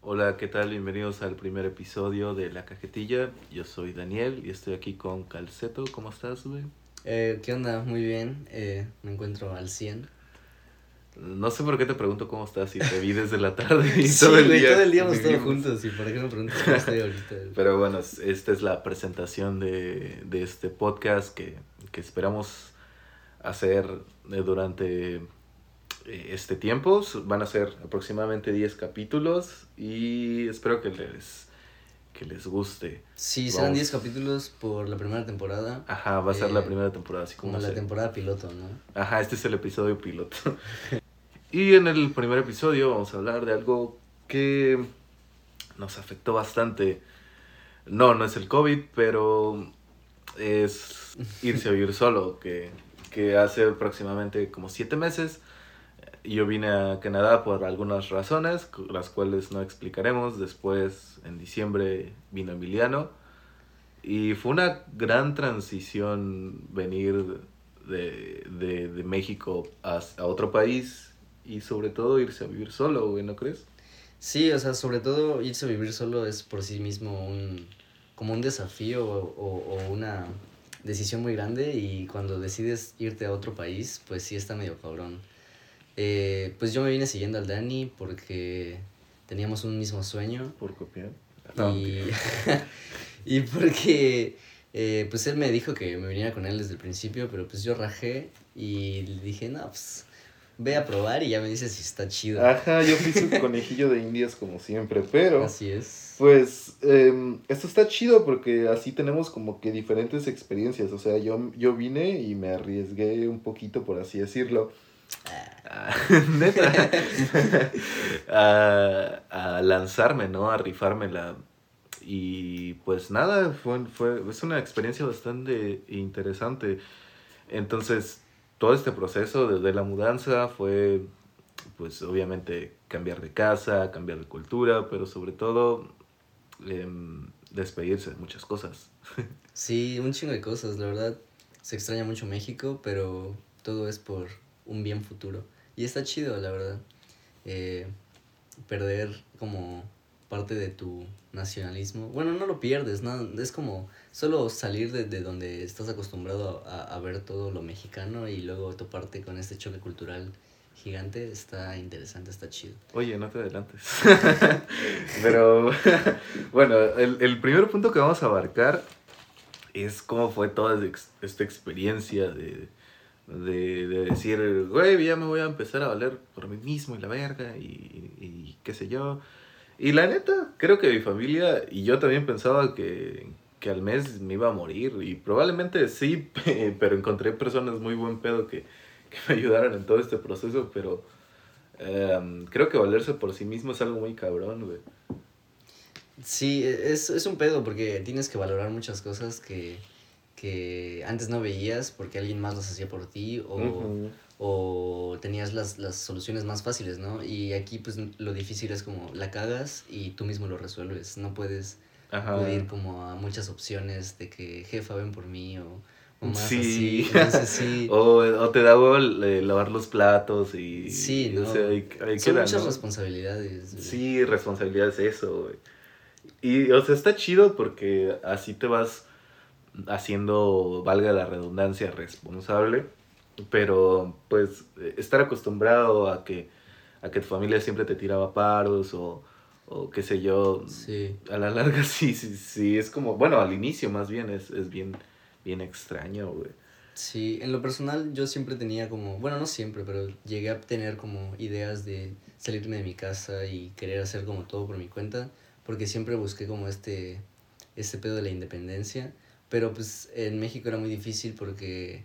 Hola, ¿qué tal? Bienvenidos al primer episodio de La Cajetilla. Yo soy Daniel y estoy aquí con Calceto. ¿Cómo estás, güey? Eh, ¿Qué onda? Muy bien. Eh, me encuentro al 100. No sé por qué te pregunto cómo estás y te vi desde la tarde y Sí, todo el día. todo el día hemos estado juntos. ¿Y por qué me preguntas cómo estoy ahorita? Pero bueno, es- esta es la presentación de, de este podcast que, que esperamos hacer eh, durante este tiempo. Van a ser aproximadamente 10 capítulos y espero que les, que les guste. Sí, serán Vamos. 10 capítulos por la primera temporada. Ajá, va a ser la Eh, primera temporada, así como, Como la temporada piloto, ¿no? Ajá, este es el episodio piloto. y en el primer episodio vamos a hablar de algo que nos afectó bastante. No, no es el COVID, pero es irse a vivir solo, que, que hace aproximadamente como siete meses yo vine a Canadá por algunas razones, las cuales no explicaremos. Después, en diciembre, vino Emiliano. Y fue una gran transición venir de, de, de México a, a otro país y sobre todo irse a vivir solo, güey, ¿no crees? Sí, o sea, sobre todo irse a vivir solo es por sí mismo un como un desafío o, o- o una decisión muy grande y cuando decides irte a otro país, pues sí está medio cabrón. Eh, pues yo me vine siguiendo al Dani porque teníamos un mismo sueño Por copiar. y, y porque eh, pues él me dijo que me viniera con él desde el principio, pero pues yo rajé y le dije, no, pues ve a probar y ya me dices si está chido. Ajá, yo fui su conejillo de indias como siempre, pero... Así es. Pues em, esto está chido porque así tenemos como que diferentes experiencias. O sea, yo, yo vine y me arriesgué un poquito, por así decirlo. Ah, Neta. a, a lanzarme, ¿no? A rifármela. Y pues nada, fue, fue, es una experiencia bastante interesante. Entonces, todo este proceso desde la mudanza fue, pues obviamente, cambiar de casa, cambiar de cultura, pero sobre todo em, despedirse de muchas cosas. Sí, un chingo de cosas, la verdad. Se extraña mucho México, pero todo es por un bien futuro. Y está chido, la verdad. Eh, perder como parte de tu nacionalismo. Bueno, no lo pierdes, ¿no? Es como solo salir de, de donde estás acostumbrado a, a ver todo lo mexicano y luego toparte con este choque cultural gigante. Está interesante, está chido. Oye, no te adelantes. Pero bueno, el, el primer punto que vamos a abarcar es cómo fue toda esta experiencia de, de, de decir, güey, ya me voy a empezar a valer por mí mismo y la verga y, y qué sé yo. Y la neta, creo que mi familia y yo también pensaba que, que al mes me iba a morir y probablemente sí, pero encontré personas muy buen pedo que, que me ayudaron en todo este proceso, pero em, creo que valerse por sí mismo es algo muy cabrón, güey. Sí, es, es un pedo porque tienes que valorar muchas cosas que, que antes no veías porque alguien más las hacía por ti o, o tenías las, las soluciones más fáciles, ¿no? Y aquí pues lo difícil es como la cagas y tú mismo lo resuelves. No puedes acudir como a muchas opciones de que jefa ven por mí o, o más Sí. así. Entonces sí. O, o te da huevo eh, lavar los platos y... Sí, o ¿no? sea, ahí Son queda, muchas ¿no? responsabilidades. güey. Sí, responsabilidad es eso, güey. Y, o sea, está chido porque así te vas haciendo, valga la redundancia, responsable. Pero, pues, estar acostumbrado a que, a que tu familia siempre te tiraba paros o, o qué sé yo, Sí. a la larga sí, sí, sí, es como, bueno, al inicio más bien es, es bien, bien extraño, güey. Sí, en lo personal yo siempre tenía como, bueno, no siempre, pero llegué a tener como ideas de salirme de mi casa y querer hacer como todo por mi cuenta, porque siempre busqué como este, este pedo de la independencia, pero pues en México era muy difícil porque,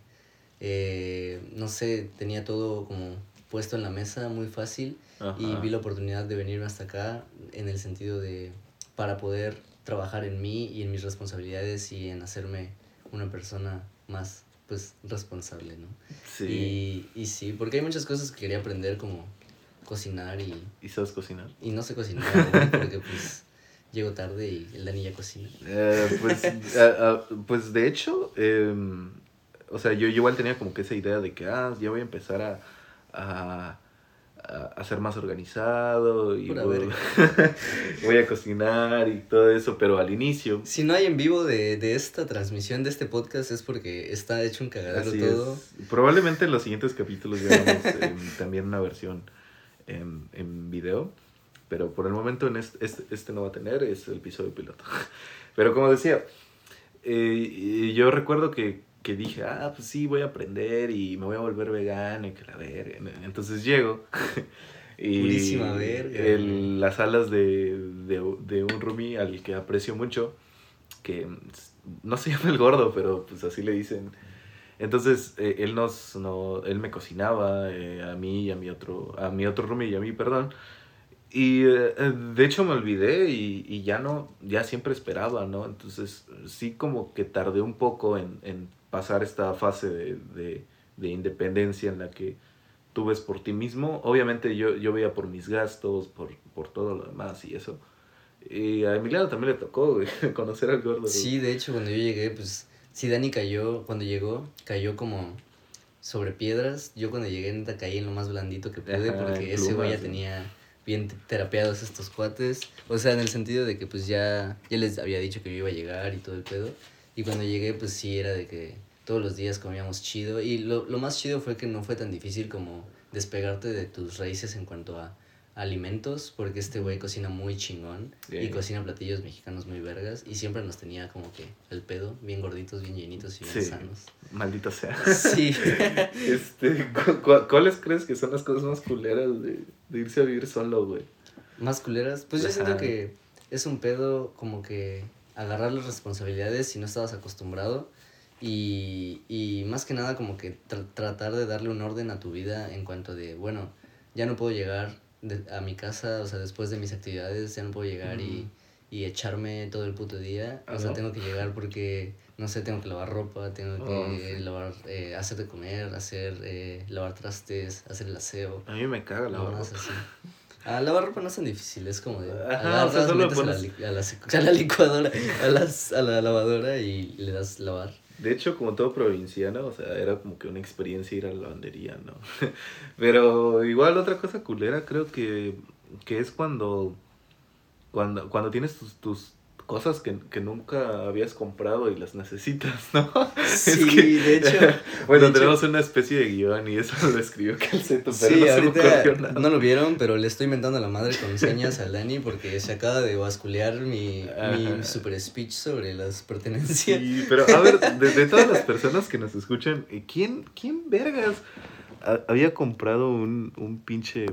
eh, no sé, tenía todo como puesto en la mesa muy fácil y vi la oportunidad de venirme hasta acá en el sentido de, para poder trabajar en mí y en mis responsabilidades y en hacerme una persona más pues responsable, ¿no? Sí. Y, y sí, porque hay muchas cosas que quería aprender como cocinar y, ¿Y sabes cocinar? y no sé cocinar porque pues llego tarde y el Dani ya cocina. Eh, pues, a- a- pues de hecho, em, o sea, yo, igual tenía como que esa idea de que, ah, ya voy a empezar a, a, a, ser más organizado y voy, a cocinar y todo eso, pero al inicio. Si no hay en vivo de, de esta transmisión de este podcast es porque está hecho un cagadero Así todo. es. Probablemente en los siguientes capítulos veamos em, también una versión en, en video. Pero por el momento en este, este, este no va a tener, es el episodio piloto. Pero como decía, eh, yo recuerdo que, que dije, ah, pues sí, voy a aprender y me voy a volver vegano y que la verga. Entonces llego. Y Purísima verga. el- las alas de, de, de un roomie al que aprecio mucho, que no se llama el gordo, pero pues así le dicen. Entonces eh, él nos, no, él me cocinaba eh, a mí y a mi otro, a mi otro roomie y a mí, perdón. Y eh, de hecho me olvidé y, y ya no, ya siempre esperaba, ¿no? Entonces sí como que tardé un poco en, en pasar esta fase de, de, de independencia en la que tú ves por ti mismo. Obviamente yo, yo veía por mis gastos, por, por todo lo demás y eso. Y a Emiliano también le tocó güey, conocer al gordo. güey. Sí, de hecho, cuando yo llegué, pues, sí, Dani cayó, cuando llegó, cayó como sobre piedras. Yo cuando llegué, neta, caí en lo más blandito que pude, Ajá, porque ese güey ya tenía bien te- terapeados estos cuates. O sea, en el sentido de que, pues, ya, ya les había dicho que yo iba a llegar y todo el pedo. Y cuando llegué, pues, sí, era de que todos los días comíamos chido. Y lo, lo más chido fue que no fue tan difícil como despegarte de tus raíces en cuanto a alimentos, porque este güey cocina muy chingón y cocina platillos mexicanos muy vergas y siempre nos tenía como que el pedo, bien gorditos, bien llenitos y bien Sí. sanos. Maldito sea. Sí. Este, cu- cu- ¿Cuáles crees que son las cosas más culeras de, de irse a vivir solo, güey? Más culeras. Pues yo siento que es un pedo como que agarrar las responsabilidades si no estabas acostumbrado y, y más que nada como que tra- tratar de darle un orden a tu vida en cuanto de, bueno, ya no puedo llegar de- a mi casa, o sea, después de mis actividades, ya no puedo llegar y, y echarme todo el puto día. Ah, o sea, ¿no? tengo que llegar porque, no sé, tengo que lavar ropa, tengo que Oh, sí. lavar, eh, hacer de comer, hacer, eh, lavar trastes, hacer el aseo. A mí me caga la Mamadas ropa. así. Ah, lavar ropa no es tan difícil, es como de Ajá, o sea, agarras, metes a, la, pones- a, la, a la licuadora, a, las, a la lavadora y le das lavar. De hecho, como todo provinciano, o sea, era como que una experiencia ir a la lavandería, ¿no? Pero igual otra cosa culera creo que, que es cuando, cuando, cuando tienes tus, tus cosas que, que nunca habías comprado y las necesitas, ¿no? Sí, Es que- de hecho. Bueno, de hecho- tenemos una especie de guion y eso lo escribió Calceto, pero Sí, no se me ahorita ocurrió nada. no lo vieron, pero le estoy inventando a la madre con señas al Dani porque se acaba de basculear mi, mi super speech sobre las pertenencias. Sí, pero a ver, de, de todas las personas que nos escuchan, eh, ¿quién, quién vergas ha- había comprado un, un pinche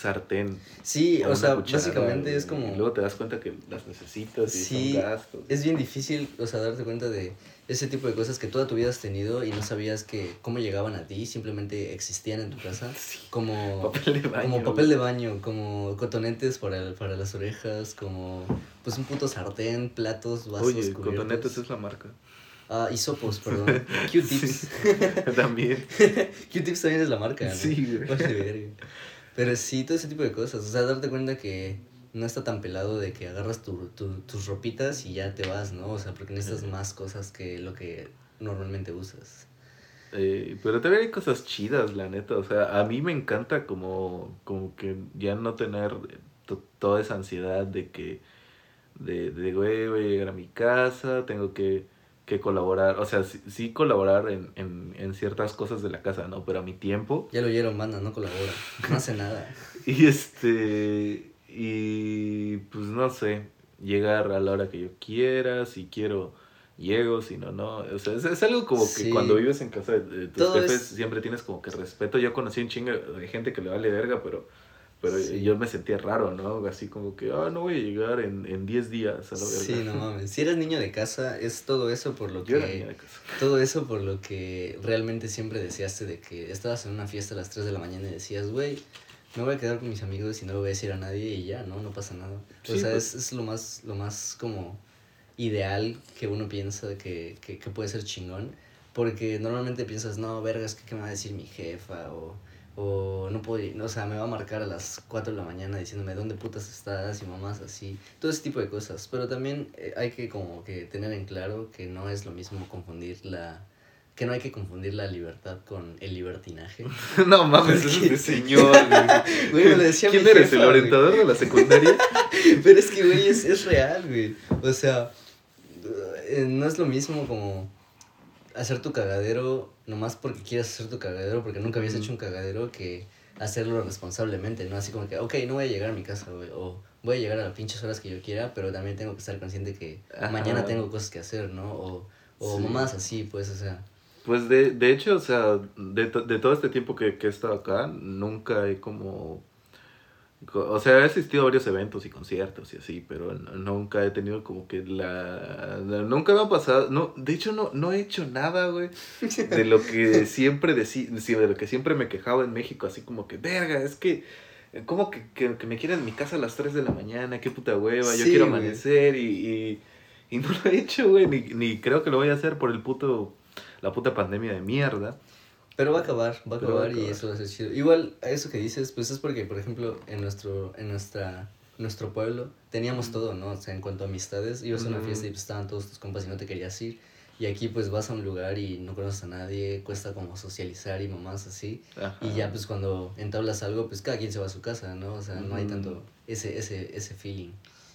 sartén? Sí, o sea, cuchara, básicamente es y como... luego te das cuenta que las necesitas y Sí, son gastos. Es bien difícil, o sea, darte cuenta de ese tipo de cosas que toda tu vida has tenido y no sabías que cómo llegaban a ti, simplemente existían en tu casa. Sí, Como papel de baño. como papel de baño, como cotonetes para, para las orejas, como pues un puto sartén, platos, vasos, Oye, cubiertos. cotonetes es la marca. Ah, hisopos, perdón. Q-tips. También. Q-tips también es la marca, ¿no? Sí, güey. Pero sí, todo ese tipo de cosas. O sea, darte cuenta que no está tan pelado de que agarras tu, tu- tus ropitas y ya te vas, ¿no? O sea, porque necesitas más cosas que lo que normalmente usas. Eh, pero también hay cosas chidas, la neta. O sea, a mí me encanta como, como que ya no tener to- toda esa ansiedad de que, de, de güey, voy a llegar a mi casa, tengo que, que colaborar. O sea, sí, sí colaborar en, en, en ciertas cosas de la casa, ¿no? Pero a mi tiempo. Ya lo oyeron, banda, no colabora. No hace nada. Y este. Y pues no sé, llegar a la hora que yo quiera, si quiero llego, si no, no. O sea, es, es algo como que Sí. cuando vives en casa de, de tus Todo jefes es- siempre tienes como que respeto. Yo conocí un chingo de gente que le vale verga, pero, pero Sí. yo me sentía raro, ¿no? Así como que, ah, no voy a llegar en, en 10 días a la verga. Sí, no mames. Si eres niño de casa, es todo eso por lo Yo era que... niña de casa. Todo eso por lo que realmente siempre deseaste de que estabas en una fiesta a las 3 de la mañana y decías, güey, me voy a quedar con mis amigos y no le voy a decir a nadie y ya, ¿no? No pasa nada. O Sí, sea, pues. es, es lo más, lo más como ideal que uno piensa que, que, que puede ser chingón. Porque normalmente piensas, no, vergas, ¿qué, qué me va a decir mi jefa? O, o no puedo, o sea, me va a marcar a las 4 de la mañana diciéndome dónde putas estás y mamás así. Todo ese tipo de cosas. Pero también eh, hay que como que tener en claro que no es lo mismo confundir la que no hay que confundir la libertad con el libertinaje. no mames, es de señor, güey. Güey, me lo decía ¿Quién mi eres, jefa, el güey. orientador de la secundaria? Pero es que, güey, es, es real, güey. O sea, eh, no es lo mismo como hacer tu cagadero nomás porque quieres hacer tu cagadero, porque nunca habías hecho un cagadero, que hacerlo responsablemente, ¿no? Así como que, ok, no voy a llegar a mi casa, güey, o voy a llegar a las pinches horas que yo quiera, pero también tengo que estar consciente que Ajá. mañana tengo cosas que hacer, ¿no? O, o Sí. mamás así, pues, o sea. Pues de, de hecho, o sea, de, de todo este tiempo que, que he estado acá, nunca he como... O sea, he asistido a varios eventos y conciertos y así, pero nunca he tenido como que la... Nunca me ha pasado... No, de hecho, no, no he hecho nada, güey, de lo que siempre decí, de lo que siempre me quejaba en México, así como que, verga, es que... ¿Cómo que, que, que me quieren en mi casa a las 3 de la mañana? Qué puta hueva, yo Sí, quiero amanecer y, y, y no lo he hecho, güey, ni, ni creo que lo voy a hacer por el puto la puta pandemia de mierda. Pero va a acabar, va a Pero va a acabar y eso va a ser chido. Igual, eso que dices, pues es porque, por ejemplo, en nuestro, en nuestra, nuestro pueblo teníamos todo, ¿no? O sea, en cuanto a amistades, ibas a una fiesta y pues estaban todos tus compas y no te querías ir. Y aquí pues vas a un lugar y no conoces a nadie, cuesta como socializar y mamás así. Ajá. Y ya pues cuando entablas algo, pues cada quien se va a su casa, ¿no? O sea, no hay tanto ese, ese, ese feeling,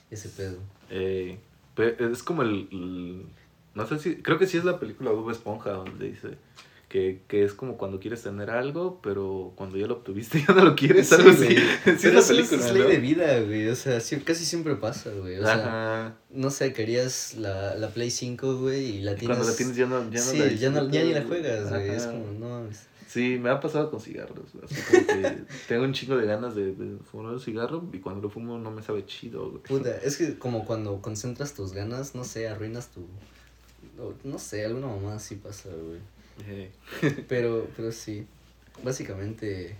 ese pedo. Eh, es como el, el- No sé si. Creo que sí es la película Bob Esponja donde dice. Que, que es como cuando quieres tener algo, pero cuando ya lo obtuviste ya no lo quieres, algo así. Sí, es es ley de vida, güey. O sea, sí- casi siempre pasa, güey. O sea, Ajá. no sé, querías la, la Play 5, güey, y la tienes... Cuando la tienes ya no, ya no sí, la ya, no, ya ni la juegas, güey. Es como, no... es- Sí, me ha pasado con cigarros. güey, Así como que tengo un chingo de ganas de, de fumar un cigarro y cuando lo fumo no me sabe chido, güey. Puta, es que como cuando concentras tus ganas, no sé, arruinas tu... No, no sé, alguna mamá así pasa, güey. Pero, pero sí, básicamente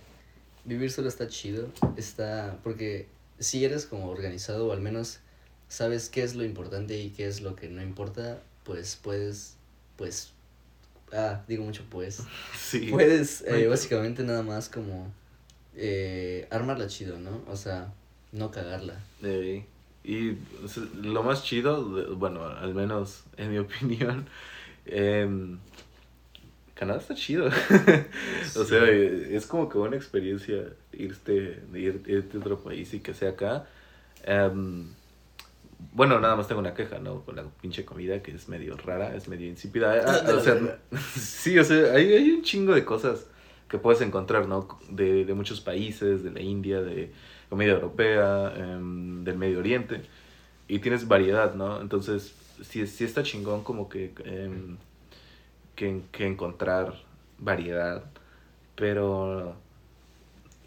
vivir solo está chido, está, porque si eres como organizado o al menos sabes qué es lo importante y qué es lo que no importa, pues puedes, pues, ah, digo mucho pues, sí. puedes eh, básicamente nada más como eh, armarla chido, ¿no? O sea, no cagarla. Eh, y lo más chido, bueno, al menos en mi opinión, em, Canadá está chido. o Sí. sea, eh, es como que una experiencia irte, ir- irte a otro país y que sea acá. Em, bueno, nada más tengo una queja, ¿no? Con la pinche comida que es medio rara, es medio insípida. Ah, o sea, sí, o sea, hay, hay un chingo de cosas que puedes encontrar, ¿no? De, de muchos países, de la India, de comida europea, em, del Medio Oriente. Y tienes variedad, ¿no? Entonces, sí, sí está chingón como que, em, que, que encontrar variedad. Pero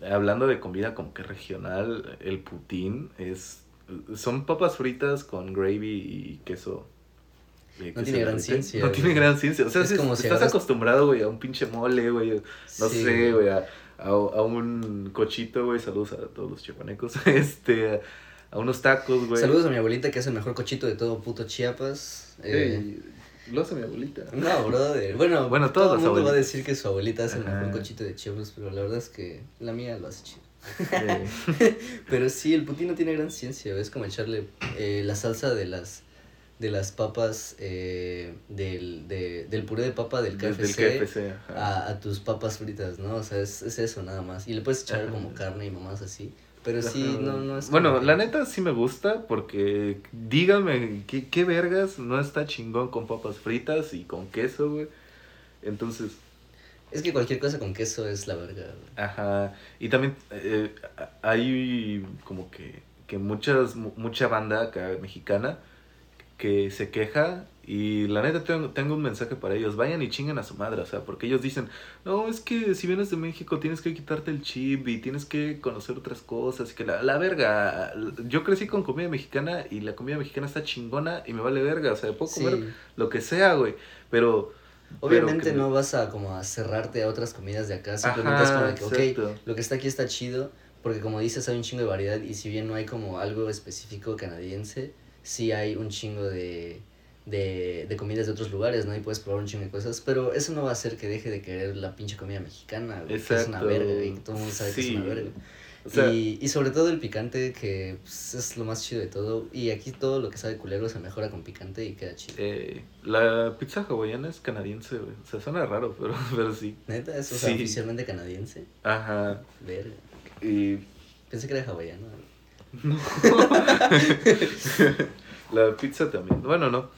hablando de comida como que regional, el putín es... Son papas fritas con gravy y queso. eh, No tiene gran ciencia, No güey. tiene gran ciencia. O sea, Es si como si estás agarras- acostumbrado, güey, a un pinche mole, güey. No Sí, sé, güey, a, a, a un cochito, güey. Saludos a todos los chiapanecos. Este, a unos tacos, güey. Saludos a mi abuelita que hace el mejor cochito de todo puto Chiapas. Eh, lo hace mi abuelita. No, brother. Bueno, Bueno, todo el mundo va a decir que su abuelita hace el Ajá. mejor cochito de Chiapas, pero la verdad es que la mía lo hace chido. Pero sí, el putín no tiene gran ciencia, es como echarle eh, la salsa de las de las papas eh, del, de, del puré de papa del KFC, el KFC. ajá. a, a tus papas fritas, ¿no? O sea, es, es eso nada más. Y le puedes echar Ajá. como carne y mamás así. Pero sí, no, no es Bueno, como la neta sí me gusta porque dígame ¿qué, qué vergas no está chingón con papas fritas y con queso, güey. Entonces, Es que cualquier cosa con queso es la verga. güey. ajá. Y también eh, hay como que, que muchas, mu- mucha banda acá mexicana que se queja y la neta tengo, tengo un mensaje para ellos. Vayan y chinguen a su madre, o sea, porque ellos dicen, no, es que si vienes de México tienes que quitarte el chip y tienes que conocer otras cosas y que la, la verga. Yo crecí con comida mexicana y la comida mexicana está chingona y me vale verga, o sea, puedo Sí. comer lo que sea, güey, pero... Obviamente pero que- no vas a como a cerrarte a otras comidas de acá, simplemente es como que, ok, lo que está aquí está chido, porque como dices hay un chingo de variedad y si bien no hay como algo específico canadiense, sí hay un chingo de, de, de comidas de otros lugares, ¿no? Y puedes probar un chingo de cosas, pero eso no va a hacer que deje de querer la pinche comida mexicana, güey, que es una verga y que todo el mundo sabe que es una verga. O sea- y, y sobre todo el picante, que pues, es lo más chido de todo. Y aquí todo lo que sabe culero se mejora con picante y queda chido. Eh, la pizza hawaiana es canadiense, güey. O sea, suena raro, pero, pero sí. Neta, es o sea, Sí. oficialmente canadiense. Ajá. Verga. Y Pensé que era hawaiano. la pizza también. Bueno, no.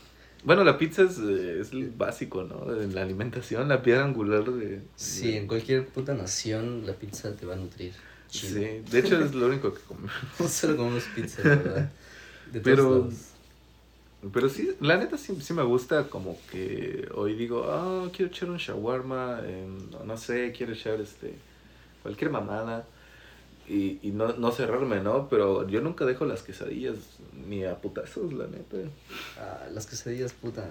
Bueno, la pizza es, eh, es el básico, ¿no? En la alimentación, la piedra angular de... Sí, en cualquier puta nación la pizza te va a nutrir. Chido. Sí, de hecho es lo único que comemos. Solo comemos pizza, ¿verdad? De todos Pero- lados. Pero sí, la neta sí, sí me gusta como que hoy digo, ah, quiero echar un shawarma, em, no, no sé, quiero echar este cualquier mamada y, y no, no cerrarme, ¿no? Pero yo nunca dejo las quesadillas ni a putazos, la neta. Ah, las quesadillas, puta.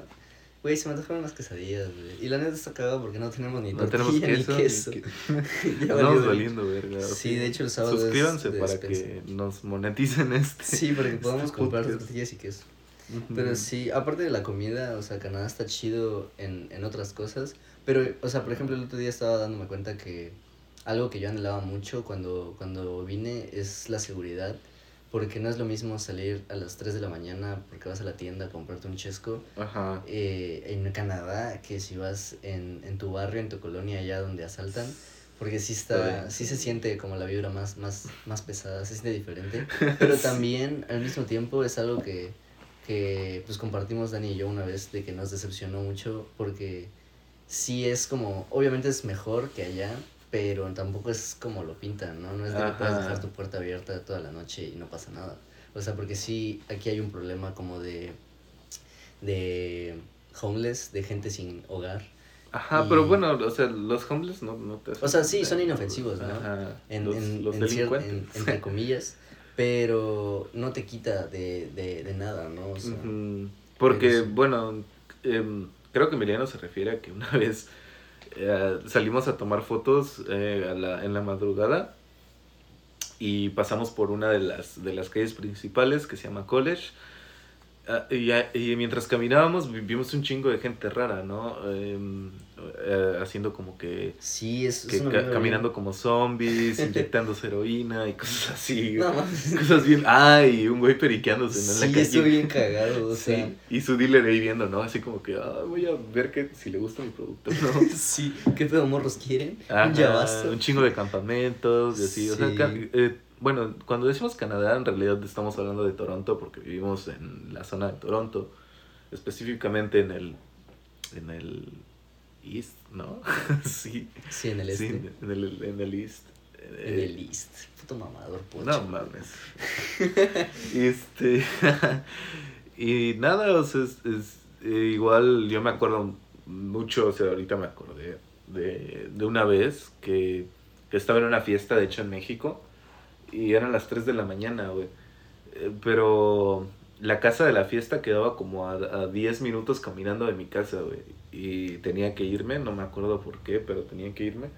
Güey, se me antojaron las quesadillas, güey. Y la neta está cagado porque no tenemos ni No tenemos queso. ni ni queso. que- Ya valió, valiendo, verga. Sí, de hecho el sábado es Suscríbanse de para despensa. que nos moneticen este. Sí, para que podamos este comprar tortillas y queso. Ujú. Pero sí, aparte de la comida, o sea, Canadá está chido en, en otras cosas. Pero, o sea, por ejemplo, el otro día estaba dándome cuenta que algo que yo anhelaba mucho cuando, cuando vine es la seguridad. Porque no es lo mismo salir a las 3 de la mañana porque vas a la tienda a comprarte un chesco Ajá. eh, en Canadá que si vas en, en tu barrio, en tu colonia, allá donde asaltan. Porque sí está, sí se siente como la vibra más, más, más pesada, se siente diferente. Pero también al mismo tiempo es algo que, que pues compartimos Dani y yo una vez de que nos decepcionó mucho porque sí es como, obviamente es mejor que allá, pero tampoco es como lo pintan, ¿no? No es de que puedas dejar tu puerta abierta toda la noche y no pasa nada. O sea, porque sí, aquí hay un problema como de, de homeless, de gente sin hogar. Ajá, Y- pero bueno, o sea, los homeless no, no te O sea, sí, son inofensivos, ¿no? Ajá. en, los, en, los en cier- delincuentes. en- entre comillas, pero no te quita de, de, de nada, ¿no? O sea. Porque, bueno, em, creo que Emiliano se refiere a que una vez eh, salimos a tomar fotos eh, en la madrugada y pasamos por una de las, de las calles principales que se llama College. Ah, y, y mientras caminábamos vi- vimos un chingo de gente rara, ¿no? Em, eh, haciendo como que, sí, es, que es ca- caminando bien- como zombies, inyectándose heroína y cosas así. No. Cosas bien. Ay, un güey periqueándose ¿no? en la Sí, calle. estoy bien cagado, o Sí, sea. y su dealer ahí viendo, ¿no? Así como que, ah, voy a ver que, si le gusta mi producto, ¿no? Sí, ¿qué pedo morros quieren? Ajá, un un chingo de campamentos y así. O sea, Sí. eh, bueno, cuando decimos Canadá, en realidad estamos hablando de Toronto porque vivimos en la zona de Toronto, específicamente en el, en el East, ¿no? sí, Sí, en el este. sí, en el, en el East. En Eh, el East. Puto mamador, pocho. No mames. este. y nada, o sea, es, es, eh, igual yo me acuerdo mucho, o sea, ahorita me acordé de, de una vez que, que estaba en una fiesta, de hecho en México, y eran las 3 de la mañana, güey. Eh, pero la casa de la fiesta quedaba como a, a 10 minutos caminando de mi casa, güey. Y tenía que irme, no me acuerdo por qué, pero tenía que irme.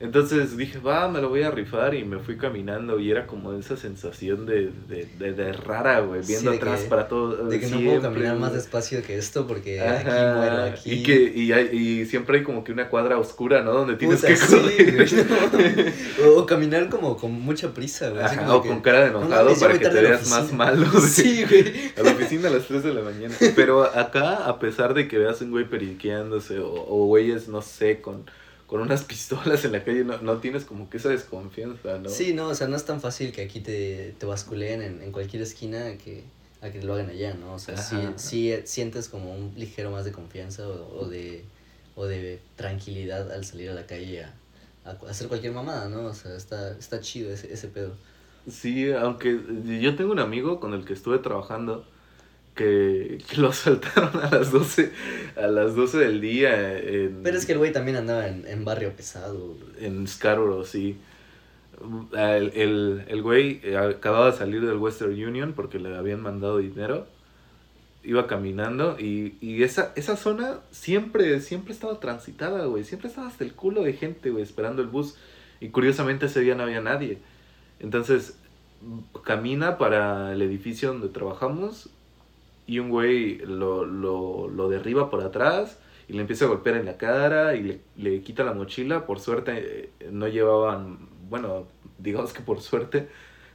Entonces dije, va, me lo voy a rifar y me fui caminando y era como esa sensación de, de, de, de rara, güey, Sí, viendo de atrás que- para todo. De que no puedo caminar más despacio que esto porque Ajá, aquí muero, aquí. Y, que, y, hay- y siempre hay como que una cuadra oscura, ¿no? Donde tienes Puta, que sí, correr. no. O, o caminar como con mucha prisa, güey. Ajá, o que, con cara de "No enojado para que te veas más oficina". malo. güey. Sí, güey. A la oficina a las 3 de la mañana. Pero acá, a pesar de que veas un güey periqueándose o, o güeyes, no sé, con, con unas pistolas en la calle, no, no tienes como que esa desconfianza, ¿no? Sí, no, o sea, no es tan fácil que aquí te, te basculeen en, en cualquier esquina a que, a que lo hagan allá, ¿no? O sea, sí, sí sientes como un ligero más de confianza o, o de, o de tranquilidad al salir a la calle a, a hacer cualquier mamada, ¿no? O sea, está, está chido ese, ese pedo. Sí, aunque yo tengo un amigo con el que estuve trabajando que, que lo asaltaron a las 12, a las 12 del día en, Pero es que el güey también andaba en, en barrio pesado. en Scarborough, sí. El, el, el güey eh, acababa de salir del Western Union porque le habían mandado dinero. Iba caminando y, y esa, esa zona siempre, siempre estaba transitada, güey. Siempre estaba hasta el culo de gente, güey, esperando el bus. Y curiosamente ese día no había nadie. Entonces, camina para el edificio donde trabajamos y un güey lo, lo, lo derriba por atrás y le empieza a golpear en la cara y le, le quita la mochila. Por suerte eh, no llevaban bueno, digamos que por suerte,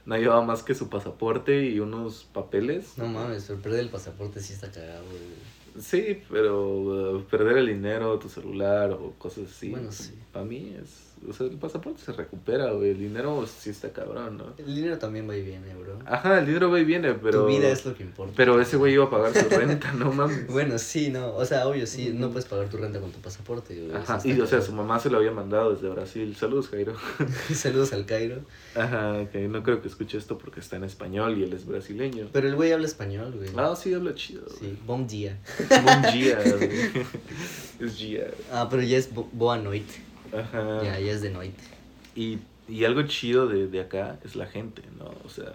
no llevaba más que su pasaporte y unos papeles. No mames, perder el pasaporte sí está cagado, güey. Sí, pero uh, perder el dinero, tu celular o cosas así. Bueno, sí. Para mí es. O sea, el pasaporte se recupera, güey. El dinero sí está cabrón, ¿no? El dinero también va y viene, bro. Ajá, el dinero va y viene, pero. Tu vida es lo que importa. Pero ese güey iba a pagar su renta, no mames. Bueno, sí, no. O sea, obvio, sí, no puedes pagar tu renta con tu pasaporte, güey. Ajá, y o sea, su mamá se lo había mandado desde Brasil. Saludos, Jairo. Saludos al Cairo. Ajá, que no creo que escuche esto porque está en español y él es brasileño. Pero el güey habla español, güey. Ah, sí, habla chido. Sí, bom dia. Bom dia, güey. Es Gia. Ah, pero ya es bo boa noite. Ajá. Ya, ya es de noite. Y, y algo chido de, de acá es la gente, ¿no? O sea,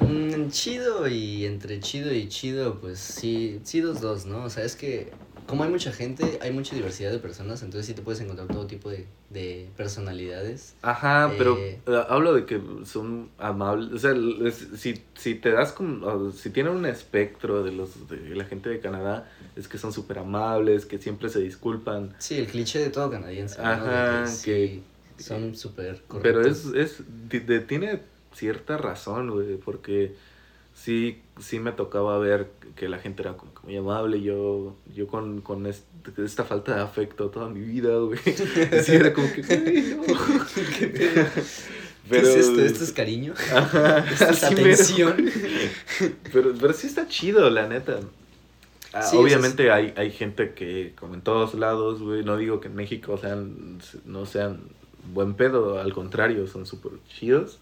Mm, chido y entre chido y chido, pues sí, sí dos dos, ¿no? O sea, es que como hay mucha gente, hay mucha diversidad de personas, entonces sí te puedes encontrar todo tipo de, de personalidades. Ajá, pero Eh. eh, hablo de que son amables, o sea, es- si, si te das como, si tienen un espectro de los de la gente de Canadá, es que son súper amables, que siempre se disculpan, Sí, el cliché de todo canadiense, ¿no? Ajá, sí, son súper correctos. pero es, es de- de- tiene cierta razón, güey, porque sí, sí me tocaba ver que la gente era como que muy amable, yo, yo con, con est- esta falta de afecto toda mi vida, güey, sí era como que, "Güey, no". ¿Qué pedo? ¿Qué es esto? ¿Esto es cariño? Ajá, ¿Esto es atención? Pero, pero sí está chido, la neta. Ah, Sí, obviamente hay, hay gente que, como en todos lados, güey, no digo que en México sean, no sean buen pedo, al contrario, son súper chidos.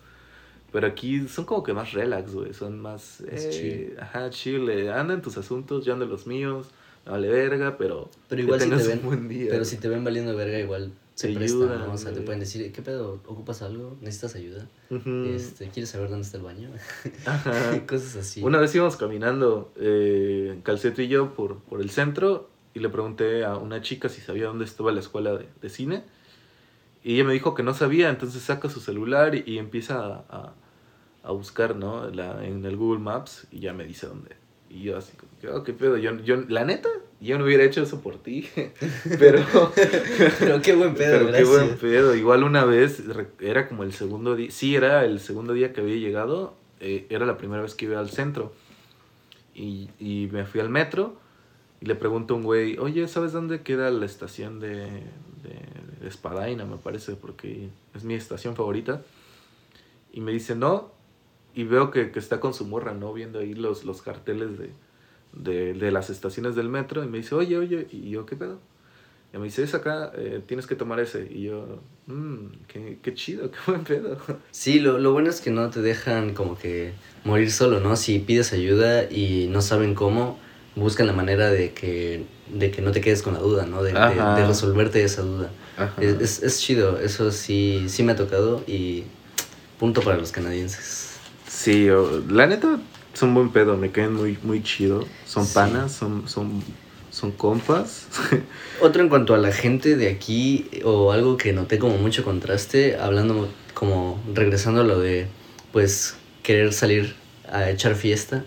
Pero aquí son como que más relax, güey, son más, Es eh, chill. ajá, chill, eh, anda en tus asuntos, yo ando en los míos, vale verga, pero, Pero que igual si te ven, un buen día. pero si te ven valiendo verga, igual se Te prestan, ayudan, ¿no? O sea, te pueden decir, ¿qué pedo? ¿Ocupas algo? ¿Necesitas ayuda? Este, ¿Quieres saber dónde está el baño? Ajá. Cosas así. Una vez íbamos caminando, eh, Calceto y yo, por, por el centro, y le pregunté a una chica si sabía dónde estaba la escuela de, de cine. Y ella me dijo que no sabía, entonces saca su celular y, y empieza a, a- a buscar, ¿no? La, en el Google Maps y ya me dice dónde. Y yo así como que, oh, qué pedo, yo, yo, la neta, yo no hubiera hecho eso por ti, pero... Pero qué buen pedo, Pero qué gracias. buen pedo. Igual una vez, era como el segundo día, sí, era el segundo día que había llegado, eh, era la primera vez que iba al centro. Y, y me fui al metro y le pregunto a un güey, oye, ¿sabes dónde queda la estación de, de, de Espadaina, me parece? Porque es mi estación favorita. Y me dice, no. Y veo que, que está con su morra, ¿no? Viendo ahí los, los carteles de, de, de las estaciones del metro. Y me dice, oye, oye. Y yo, ¿qué pedo? Y me dice, es acá, eh, tienes que tomar ese. Y yo, mmm, qué, qué chido, qué buen pedo. Sí, lo, lo bueno es que no te dejan como que morir solo, ¿no? Si pides ayuda y no saben cómo, buscan la manera de que, de que no te quedes con la duda, ¿no? De, de, de resolverte esa duda. Es, es, es chido, eso sí, sí me ha tocado y punto para los canadienses. Sí, la neta, son buen pedo, me caen muy, muy chido. Son Sí. panas, son, son, son compas. Otro en cuanto a la gente de aquí, o algo que noté como mucho contraste, hablando como regresando a lo de, pues, querer salir a echar fiesta,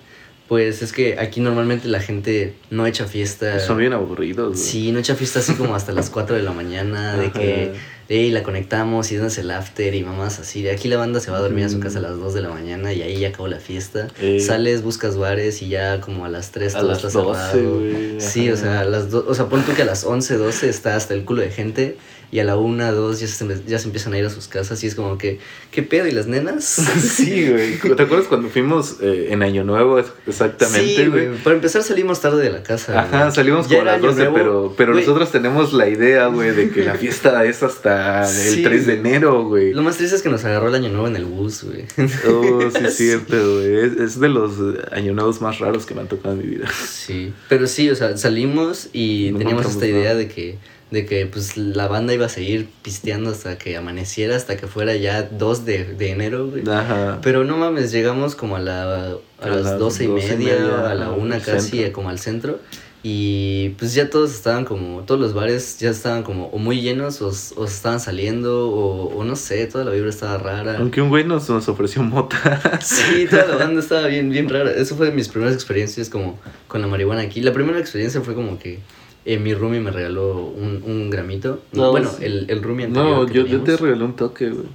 pues es que aquí normalmente la gente no echa fiesta. son bien aburridos. güey. Sí, no echa fiesta así como hasta las 4 de la mañana, de que, hey, la conectamos y es el after y mamás así. De aquí la banda se va a dormir a su casa a las 2 de la mañana y ahí ya acabó la fiesta. Eh. Sales, buscas bares y ya como a las 3 A todo las está 12, cerrado. Sí, o sea, a las do- o sea, pon tú que a las 11, 12 está hasta el culo de gente y a la 1, 2 ya se, ya se empiezan a ir a sus casas y es como que, ¿qué pedo? ¿Y las nenas? Sí, güey. ¿Te acuerdas cuando fuimos eh, en Año Nuevo? Exactamente, Sí, güey. güey. Para empezar salimos tarde de la casa. Ajá, güey. salimos como a las Año 12, Nuevo. pero, pero nosotros tenemos la idea, güey, de que la fiesta es hasta Sí, el 3 de enero, güey. Lo más triste es que nos agarró el año nuevo en el bus, güey. Oh, sí, es cierto, güey. Es, es de los año nuevos más raros que me han tocado en mi vida. Sí. Pero sí, o sea, salimos y No teníamos esta idea nada. de que, de que pues la banda iba a seguir pisteando hasta que amaneciera, hasta que fuera ya 2 de, de enero, güey. Ajá. Pero no mames, llegamos como a, la, a, A las doce y media, a la una casi, centro. como al centro. Y pues ya todos estaban como, todos los bares ya estaban como o muy llenos o, o estaban saliendo o, o no sé, toda la vibra estaba rara. Aunque un güey nos, nos ofreció mota. Sí, toda la banda estaba bien, bien rara. Eso fue de mis primeras experiencias como con la marihuana aquí. La primera experiencia fue como que, eh, mi roomie me regaló un, un gramito. No, bueno, el, el roomie anterior No, que yo, yo te regalé un toque, güey.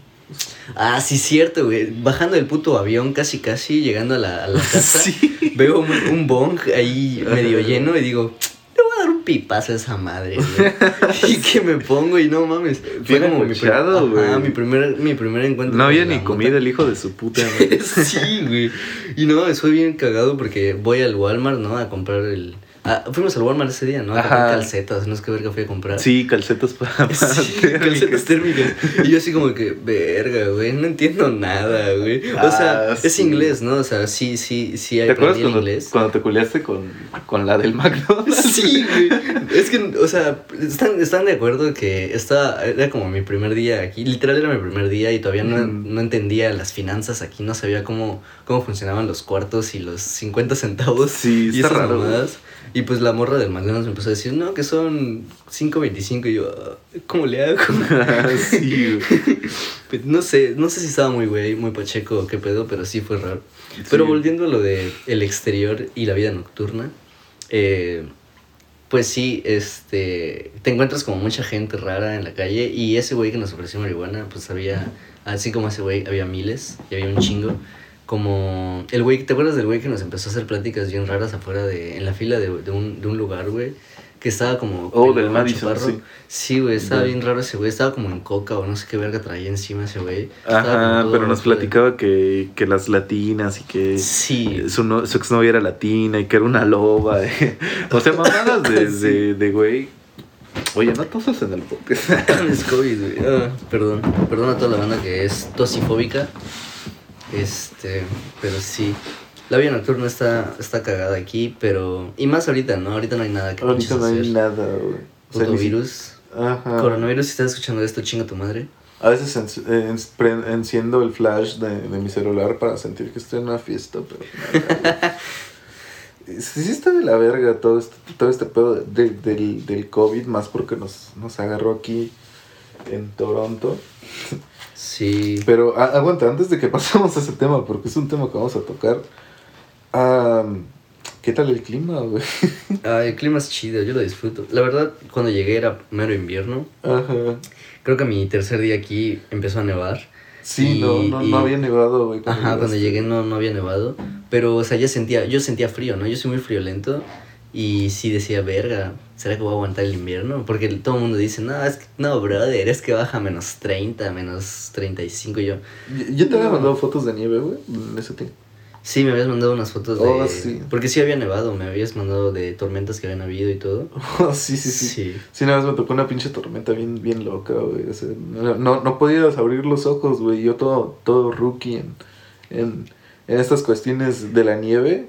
Ah, sí, cierto, güey. Bajando del puto avión, casi, casi, llegando a la, a la casa, Sí. veo un, un bong ahí medio lleno y digo, le voy a dar un pipazo a esa madre, güey. y que me pongo y no mames. Fue como mi, Ajá, mi, primer, mi primer encuentro. No había ni comida el hijo de su puta madre. sí, güey. Y no, fue bien cagado porque voy al Walmart, ¿no? A comprar el... Ah, fuimos al Walmart ese día, ¿no? Ajá. calcetas, no es que verga fui a comprar. Sí, calcetas para, para Sí, térmicas. calcetas térmicas. Y yo así como que, verga, güey, no entiendo nada, güey. O sea, Ah, es inglés, ¿no? O sea, sí, sí, sí ¿Te acuerdas cuando, inglés. cuando te culeaste con, con la del McDonald's? Sí, güey. Es que, o sea, están, están de acuerdo que esta era como mi primer día aquí. Literal era mi primer día y todavía no, no entendía las finanzas aquí. No sabía cómo, cómo funcionaban los cuartos y los 50 centavos. Sí, y está esas raro, mamadas. Y pues la morra del McDonald's me empezó a decir, no, que son 5.25. Y yo, "Ah, ¿cómo le hago? sí. Pues, No sé, no sé si estaba muy güey, muy pacheco o qué pedo, pero sí fue raro. Pero Sí. volviendo a lo de el exterior y la vida nocturna, eh, pues sí, este, te encuentras como mucha gente rara en la calle y ese güey que nos ofreció marihuana, pues había, así como ese güey, había miles y había un chingo. Como el güey, ¿te acuerdas del güey que nos empezó a hacer pláticas bien raras afuera de, en la fila de, de un, de un lugar, güey? Que estaba como... Oh, del Madison, sí. Sí, güey, estaba bien raro ese güey. Estaba como en coca o no sé qué verga traía encima ese güey. Ajá, pero nos platicaba que, que las latinas y que Sí. su, no, su exnovia era latina y que era una loba. eh. O sea, mamadas de, Sí. de, de güey. Oye, no tosas en el podcast. es COVID, güey. Ah, perdón. Perdón a toda la banda que es tosifóbica. Este, pero sí. La vida nocturna está, está cagada aquí, pero... Y más ahorita, ¿no? Ahorita no hay nada que Ahorita no hay hacer. nada, güey. O sea, si-. Ajá. Coronavirus, si estás escuchando esto, chinga tu madre. A veces en- en- pre- enciendo el flash de, de mi celular para sentir que estoy en una fiesta, pero... nada, sí, sí está de la verga todo este, todo este pedo de- del, del COVID, más porque nos, nos agarró aquí en Toronto. Sí. Pero a- aguanta, antes de que pasemos a ese tema, porque es un tema que vamos a tocar. am, ¿Qué tal el clima, güey? Ay, el clima es chido, yo lo disfruto. La verdad, cuando llegué era mero invierno. Ajá. Creo que mi tercer día aquí empezó a nevar. Sí, Y- no, no, y- no había nevado, güey. Ajá, cuando llegué no, no había nevado. Pero, o sea, ya sentía, yo sentía frío, ¿no? Yo soy muy friolento. Y sí decía, verga, ¿será que voy a aguantar el invierno? Porque todo el mundo dice, no, es que, no, brother, es que baja menos 30, menos 35 y yo. Yo- Yo te había No. mandado fotos de nieve, güey, en ese tiempo. Sí, me habías mandado unas fotos de... Oh, sí. Porque sí había nevado, me habías mandado de tormentas que habían habido y todo. sí, sí, sí. Sí. Sí, una vez me tocó una pinche tormenta bien, bien loca, güey. O sea, no, no, no podías abrir los ojos, güey. Yo todo, todo rookie en, en, en estas cuestiones de la nieve.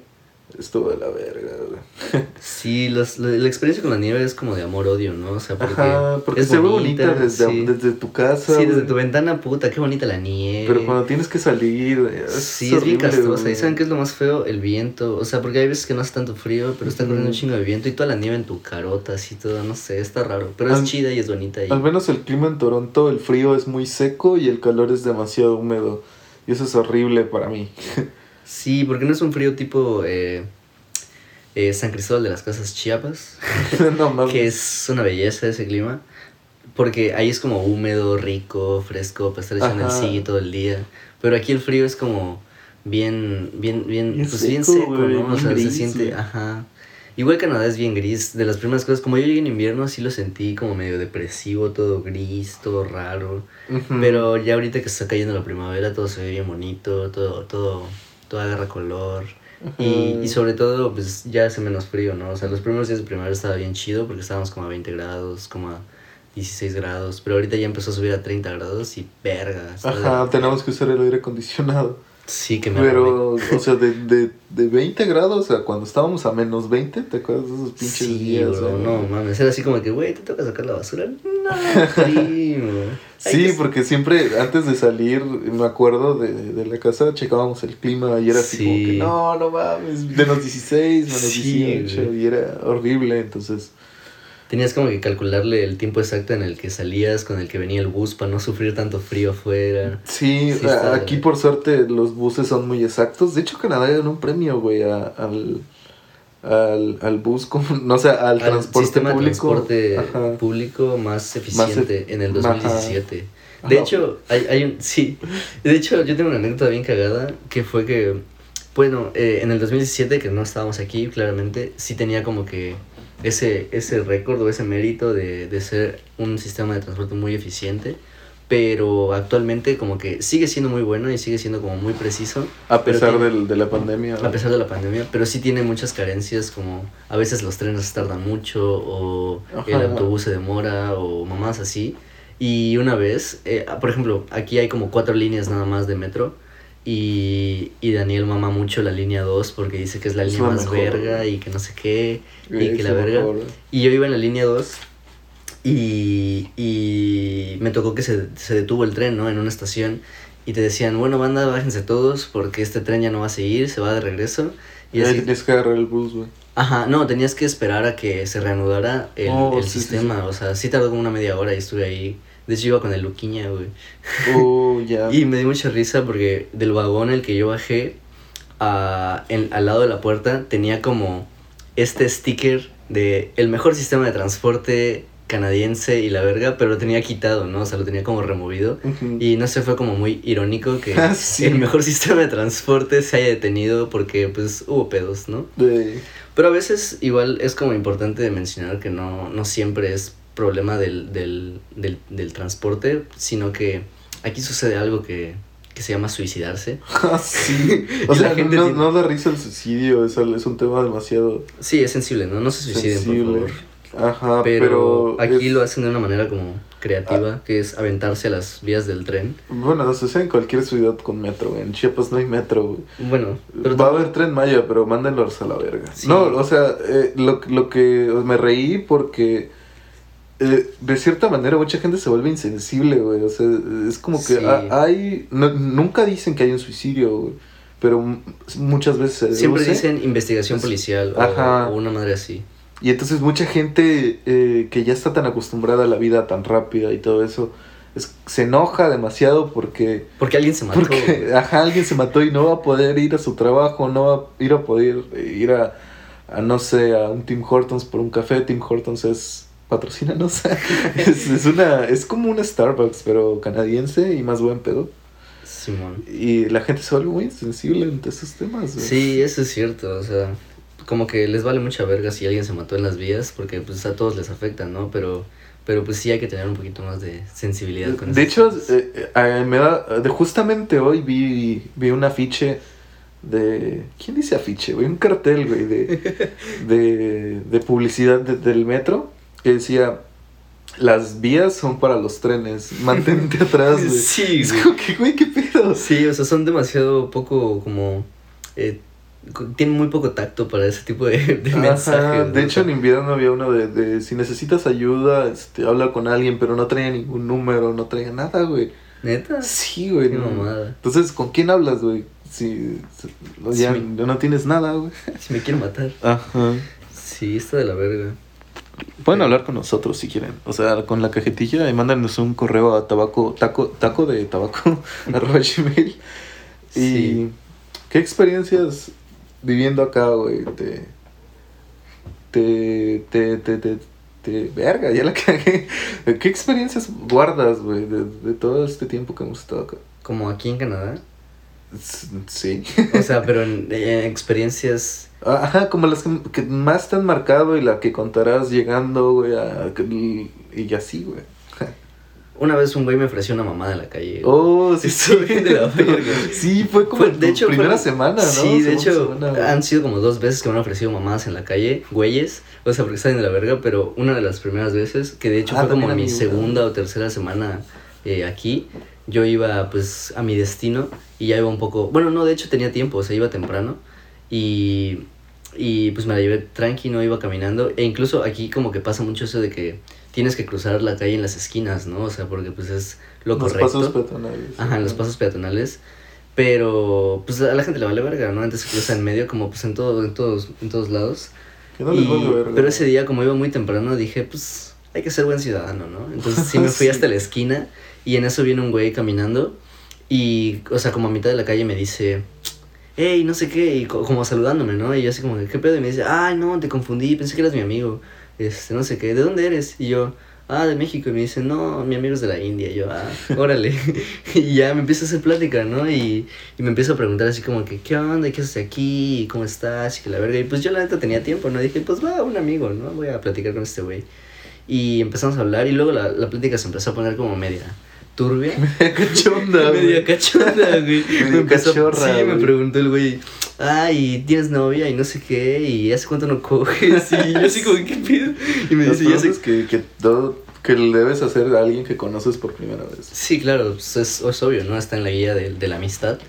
Estuvo de la verga, güey. Sí, las- la, la experiencia con la nieve es como de amor-odio, ¿no? O sea, porque, Ajá, porque es se ve bonita desde, sí. desde tu casa. Sí, desde tu ventana, puta, qué bonita la nieve. Pero cuando tienes que salir, es Sí, es bien castrosa. ¿Y saben qué es lo más feo? El viento. O sea, porque hay veces que no hace tanto frío, pero está corriendo un chingo de viento y toda la nieve en tu carota, así todo, no sé, está raro. Pero es chida y es bonita. Y... Al menos el clima en Toronto, el frío es muy seco y el calor es demasiado húmedo. Y eso es horrible para mí. Sí, porque no es un frío tipo eh, eh, San Cristóbal de las Casas Chiapas, no mames. que es una belleza ese clima. Porque ahí es como húmedo, rico, fresco, para estar echando el sí todo el día. Pero aquí el frío es como bien, bien, bien, Bien pues bien seco, seco, güey, ¿no? O sea, se siente, ajá. Igual Canadá es bien gris. De las primeras cosas, como yo llegué en invierno, sí lo sentí como medio depresivo, todo gris, todo raro. Pero ya ahorita que está cayendo la primavera, todo se ve bien bonito, todo, todo, todo agarra color. Y, y sobre todo, pues ya hace menos frío, ¿no? O sea, los primeros días de primavera estaba bien chido porque estábamos como a 20 grados, como a 16 grados. Pero ahorita ya empezó a subir a 30 grados y verga. de- Ajá, tenemos que usar el aire acondicionado. Sí, que me Pero, o sea, de, de, de 20 grados a cuando estábamos a menos 20, ¿te acuerdas de esos pinches Sí, días? bro, güey? no mames. Era así como que, güey, ¿te toca sacar la basura? No, primo. Sí, que- porque siempre antes de salir, me acuerdo de, de la casa, checábamos el clima y era así como Sí. que no, no mames, menos 16, menos Sí, 18 güey. y era horrible, entonces Tenías como que calcularle el tiempo exacto en el que salías, con el que venía el bus para no sufrir tanto frío afuera. sí, aquí por suerte los buses son muy exactos. De hecho, Canadá ganó un premio, güey, a- al, al, al bus, como, no sé, al, Al transporte sistema público. de transporte Ajá. público más eficiente en el ajá. 2017. De Ajá. hecho, hay, hay un... Sí, de hecho yo tengo una anécdota bien cagada que fue que, bueno, eh, en el 2017, que no estábamos aquí, claramente, sí tenía como que ese, ese récord o ese mérito de, de ser un sistema de transporte muy eficiente, pero actualmente como que sigue siendo muy bueno y sigue siendo como muy preciso. A pesar tiene- del, de la pandemia. a pesar de la pandemia, pero sí tiene muchas carencias como a veces los trenes tardan mucho o el autobús se demora o mamás así. Y una vez, eh, por ejemplo, aquí hay como cuatro líneas nada más de metro y, y Daniel mama mucho la línea 2 porque dice que es la Es línea la más mejor. verga y que no sé qué y que la verga. mejor. Y yo iba en la línea 2 y, y me tocó que se, se detuvo el tren, ¿no? En una estación y te decían, bueno, banda, bájense todos porque este tren ya no va a seguir, se va de regreso. Y así, tienes que agarrar el bus, güey. ajá, no, tenías que esperar a que se reanudara el, Oh, el sí, sí, sistema, o sea, sí tardó como una media hora y estuve ahí. De hecho, iba con el Luquiña, güey. Oh, ya. Y me dio mucha risa porque del vagón en el que yo bajé, a- en- al lado de la puerta, tenía como este sticker de el mejor sistema de transporte canadiense y la verga, pero lo tenía quitado, ¿no? O sea, lo tenía como removido. Y no sé, fue como muy irónico que sí. el mejor sistema de transporte se haya detenido porque pues hubo pedos, ¿no? De- Pero a veces igual es como importante de mencionar que no, no siempre es problema del, del, del, del transporte, sino que aquí sucede algo que, que se llama suicidarse. Ah, sí. O la sea, gente no, tiene- no da risa el suicidio, es, es un tema demasiado Sí, es sensible, ¿no? No se suiciden, sensible. por favor. Ajá, Pero, pero... aquí es- lo hacen de una manera como creativa, que es aventarse a las vías del tren. Bueno, no sucede en cualquier ciudad con metro, güey. En Chiapas no hay metro, güey. Bueno, pero Va a haber tren Maya, pero mándenlos a la verga. Sí. No, o sea, eh, lo, lo que me reí porque eh, de cierta manera mucha gente se vuelve insensible, güey. O sea, es como que Sí. hay... no- nunca dicen que hay un suicidio, güey. Pero muchas veces se siempre deduce. dicen investigación Es- policial Ajá. o una madre así. Y entonces mucha gente eh, que ya está tan acostumbrada a la vida tan rápida y todo eso, es- se enoja demasiado porque, Porque alguien se mató. porque ajá, alguien se mató y no va a poder ir a su trabajo, no va a ir a poder ir a, a, no sé, a un Tim Hortons por un café. Tim Hortons es patrocínanos. es, es una, es como una Starbucks, pero canadiense y más buen pedo. Simón. Y la gente se vuelve muy sensible ante esos temas. güey. Sí, eso es cierto, o sea, como que les vale mucha verga si alguien se mató en las vías, porque pues a todos les afecta, ¿no? Pero, pero pues sí hay que tener un poquito más de sensibilidad con De esas hecho, eh, eh, eh, me da, de justamente hoy vi, vi un afiche de... ¿Quién dice afiche? güey? Un cartel, güey, de, de, de publicidad de- del metro que decía, las vías son para los trenes, mantente atrás, güey. Sí, Es como que, güey, qué pedo. Sí, o sea, son demasiado poco como... eh, tienen muy poco tacto para ese tipo de, de Ajá, mensajes. de hecho, en invierno había uno de, de si necesitas ayuda, este, habla con alguien, pero no traía ningún número, no traía nada, güey. ¿Neta? Sí, güey. Qué no. mamada. Entonces, ¿con quién hablas, güey? Si, si- ya Sí. no tienes nada, güey. Si me quieren matar. Ajá. Sí, está de la verga. Pueden hablar con nosotros si quieren. O sea, con la cajetilla y mándanos un correo a tabaco, taco, taco de tabaco, arroba gmail. Y Sí. ¿qué experiencias viviendo acá, güey? Te, te, te, te, te, te- verga, ya la cagué. ¿Qué experiencias guardas, güey, de, de todo este tiempo que hemos estado acá? Como aquí en Canadá. Sí. O sea, pero en, en experiencias... Ajá, como las que, que más te han marcado y la que contarás llegando, güey, a- y, y así, güey. Una vez un güey me ofreció una mamada en la calle. Oh, sí, sí. de la verga. Sí, fue como Fue- de hecho, primera fue- semana, ¿no? Sí, de hecho, semana, güey. han sido como dos veces que me han ofrecido mamadas en la calle, güeyes, o sea, porque están de la verga, pero una de las primeras veces, que de hecho Ah, fue como mi segunda o tercera semana eh, aquí, yo iba pues a mi destino y ya iba un poco, bueno, no, de hecho tenía tiempo, o sea, iba temprano y, y pues me la llevé tranqui, no iba caminando, e incluso aquí como que pasa mucho eso de que tienes que cruzar la calle en las esquinas, ¿no? O sea, porque pues es lo Los correcto. pasos peatonales. Ajá, en los pasos peatonales. Pero pues a la gente le vale verga, ¿no? Antes se cruza en medio, como pues en, todo, en, todos, en todos lados. Que no les Y- vale verga. pero ese día, como iba muy temprano, dije, pues hay que ser buen ciudadano, ¿no? Entonces sí me fui Sí. hasta la esquina y en eso viene un güey caminando y, o sea, como a mitad de la calle me dice, hey, no sé qué, y co- como saludándome, ¿no? Y yo así como, ¿qué pedo? Y me dice, ay, no, te confundí, pensé que eras mi amigo, este, no sé qué, ¿de dónde eres? Y yo, ah, de México, y me dice, no, mi amigo es de la India, y yo, ah, órale, y ya me empieza a hacer plática, ¿no? Y, y me empieza a preguntar así como que, ¿qué onda? ¿Qué haces aquí? ¿Cómo estás? Y que la verga, y pues yo la neta tenía tiempo, ¿no? Dije, pues va, un amigo, ¿no? Voy a platicar con este güey. Y empezamos a hablar y luego la, la plática se empezó a poner como media turbia. Cachonda, Media güey. cachorra, güey. Medio Me empezó- cachorra, Sí, me preguntó el güey, ay, ¿tienes novia? Y no sé qué, y ¿hace cuánto no coges? Y yo así como, ¿qué pido? Y me dice, ya sé... que, que, todo, que le debes hacer a alguien que conoces por primera vez. Sí, claro, pues es, es obvio, ¿no? Está en la guía de, de la amistad.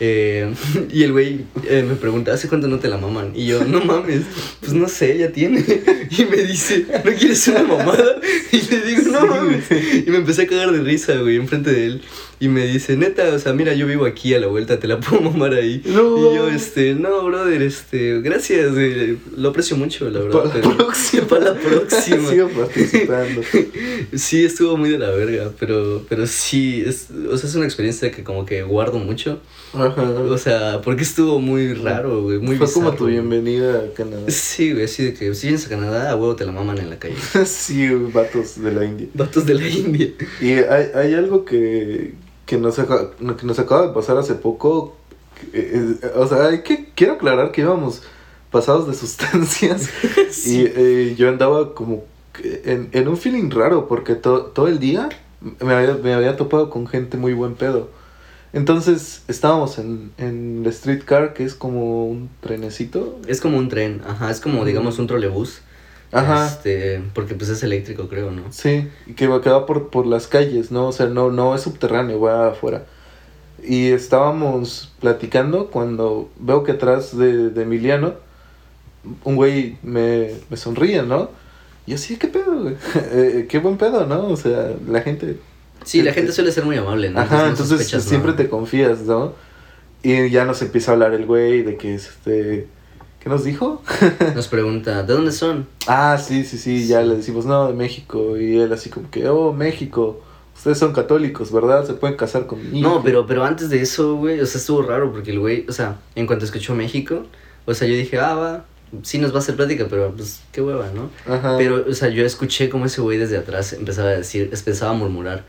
Eh, y el güey eh, me pregunta, ¿hace cuánto no te la maman? Y yo, no mames, pues no sé, ya tiene. Y me dice, ¿no quieres una mamada? Y le digo, no mames. Y me empecé a cagar de risa, güey, enfrente de él. Y me dice, neta, o sea, mira, yo vivo aquí a la vuelta, te la puedo mamar ahí. No. Y yo, este, no, brother, este, gracias, güey, lo aprecio mucho, la verdad. Para la próxima. Para la próxima. Sigo participando. Sí, estuvo muy de la verga, pero, pero sí, es, o sea, es una experiencia que como que guardo mucho. Ajá. O sea, porque estuvo muy raro, güey, muy Fue como tu bienvenida a Canadá. Sí, güey, así de que si vienes a Canadá, a huevo te la maman en la calle. sí, güey, vatos de la India. Vatos de la India. Y hay, hay algo que, que, nos acaba, que nos acaba de pasar hace poco. que, eh, o sea, hay que, quiero aclarar que íbamos pasados de sustancias. Sí. Y eh, yo andaba como en, en un feeling raro porque to- todo el día me había, me había topado con gente muy buen pedo. Entonces estábamos en, en el streetcar, que es como un trenecito. Es como un tren, ajá, es como, digamos, un trolebús. Ajá. Este, porque pues es eléctrico, creo, ¿no? Sí, y que va, que va por, por las calles, ¿no? O sea, no, no es subterráneo, va afuera. Y estábamos platicando cuando veo que atrás de, de Emiliano un güey me, me sonríe, ¿no? Y así, ¿qué pedo, güey? Eh, qué buen pedo, ¿no? O sea, la gente... Sí, la gente suele ser muy amable, ¿no? Ajá, no entonces siempre nada. te confías, ¿no? Y ya nos empieza a hablar el güey de que, este... ¿Qué nos dijo? Nos pregunta, ¿de dónde son? Ah, sí, sí, sí, ya le decimos, no, de México. Y él así como que, oh, México, ustedes son católicos, ¿verdad? Se pueden casar con mi hijo". No, pero, pero antes de eso, güey, o sea, estuvo raro porque el güey, o sea, en cuanto escuchó México, o sea, yo dije, ah, va, sí nos va a hacer plática, pero pues qué hueva, ¿no? Ajá. Pero, o sea, yo escuché como ese güey desde atrás empezaba a decir, empezaba a murmurar,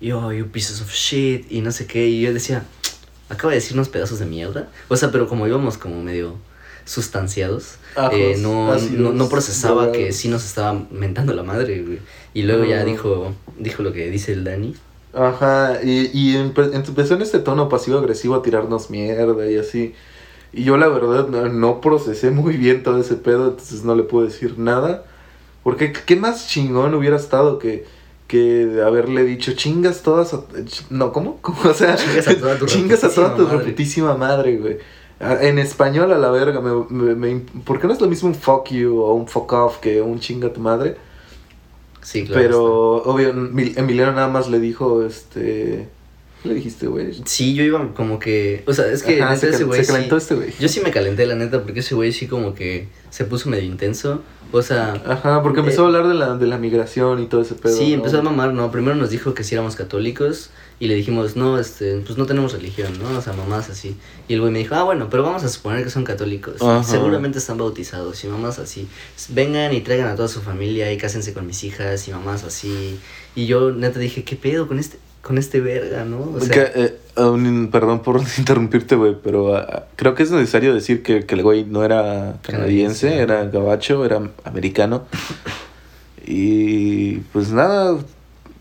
yo, you pieces of shit, y no sé qué, y yo decía, acaba de decir unos pedazos de mierda. O sea, pero como íbamos como medio sustanciados, Ajos, eh, no, no, no procesaba que sí nos estaba mentando la madre, güey. Y luego ya No. dijo, dijo lo que dice el Dani. Ajá, y, y empe- empezó en este tono pasivo-agresivo a tirarnos mierda y así. Y yo la verdad no, no procesé muy bien todo ese pedo, entonces no le puedo decir nada. Porque qué más chingón hubiera estado que, que haberle dicho chingas todas a... No, ¿cómo? ¿Cómo? O sea, Chingas a toda tu chingas a toda tu reputísima madre. reputísima madre, güey. Ah, En español a la verga, me, me, me imp- ¿por qué no es lo mismo un fuck you o un fuck off que un chinga tu madre? Sí, claro. Pero, obvio, Mil- Emiliano nada más le dijo, este... ¿Qué le dijiste, güey? está. Sí, yo iba como que, o sea, es que Ajá, se, ese cal- güey se calentó sí- este güey. Yo sí me calenté, la neta, porque ese güey sí como que se puso medio intenso. O sea, Ajá, porque empezó Eh, a hablar de la, de la migración y todo ese pedo. sí, ¿no? empezó a mamar, ¿no? Primero nos dijo que si éramos católicos y le dijimos, no, este, pues no tenemos religión, ¿no? O sea, mamás así. Y el güey me dijo, ah, bueno, pero vamos a suponer que son católicos. Ajá. Seguramente están bautizados y mamás así. Vengan y traigan a toda su familia y cásense con mis hijas y mamás así. Y yo neta dije, ¿qué pedo con este, con este verga, no? O sea, Que, eh, un- perdón por interrumpirte, güey, pero ah, creo que es necesario decir que, que el güey no era canadiense, Canadiense, era gabacho, era americano. Y pues nada,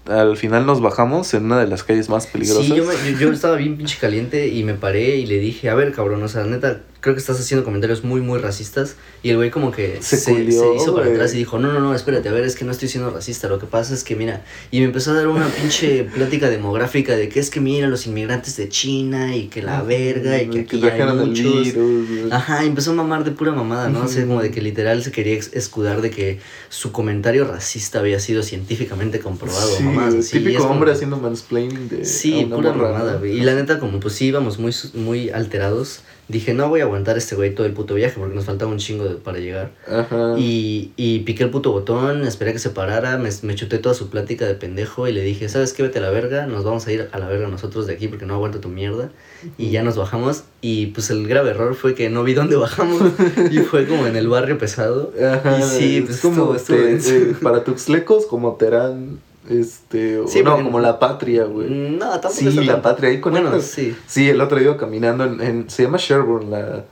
al final nos bajamos en una de las calles más peligrosas. Sí, yo, me- yo, yo estaba bien pinche caliente y me paré y le dije, a ver, cabrón, o sea, neta, creo que estás haciendo comentarios muy, muy racistas. Y el güey como que Se se, culió, se hizo para güey. atrás y dijo, no, no, no, espérate, a ver, es que no estoy siendo racista, lo que pasa es que, mira, y me empezó a dar una pinche plática demográfica de que es que, mira, los inmigrantes de China y que la verga y que aquí ya hay muchos. virus. Ajá, y empezó a mamar de pura mamada, ¿no? O sea, como de que literal se quería escudar de que su comentario racista había sido científicamente comprobado, Sí, güey, así, típico hombre que- haciendo mansplaining de Sí, pura mamada. Y la neta, como pues sí íbamos muy, muy alterados, dije, no voy a aguantar este güey todo el puto viaje porque nos faltaba un chingo de- para llegar. Ajá. Y, y piqué el puto botón, esperé que se parara, me, me chuté toda su plática de pendejo y le dije, ¿sabes qué? Vete a la verga, nos vamos a ir a la verga nosotros de aquí porque no aguanto tu mierda. Y ya nos bajamos y pues el grave error fue que no vi dónde bajamos y fue como en el barrio pesado. Ajá, Y sí, es pues como estuvo- estuvo te- denso. eh, para tuxlecos como Terán, este, o Sí, no, porque- como la patria, güey. No, tampoco Sí, la tan- patria, ahí Bueno, conectas. sí. Sí, el otro día iba caminando en, en- se llama Sherburne, la,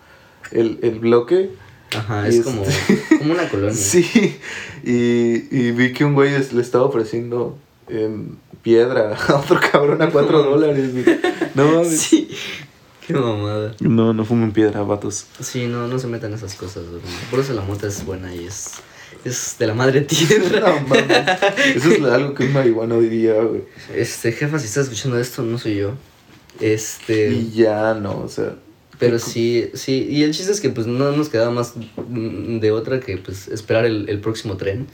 el, el bloque. Ajá, es como, como una colonia. Sí, y, y vi que un güey es- le estaba ofreciendo en piedra a otro cabrón a cuatro dólares. güey. No mames. Sí. Qué mamada. No, no fumen piedra, vatos. Sí, no, no se metan esas cosas, bro. Por eso la mota es buena y es, es de la madre tierra. No mames. Eso es algo que un marihuano diría, güey. Este, jefa, si estás escuchando esto, no soy yo. Este, Y ya no, o sea. pero sí, sí. Y el chiste es que pues no nos quedaba más de otra que pues esperar el, el próximo tren.